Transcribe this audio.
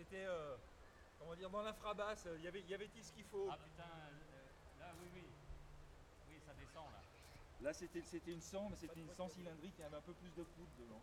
C'était, euh, comment dire, dans l'infrabasse, il y avait, y avait-il ce qu'il faut Ah putain, euh, là oui, oui. Oui, ça descend là. Là, c'était, c'était une 100, mais c'était une 100 cylindrique, il y avait un peu plus de poudre dedans.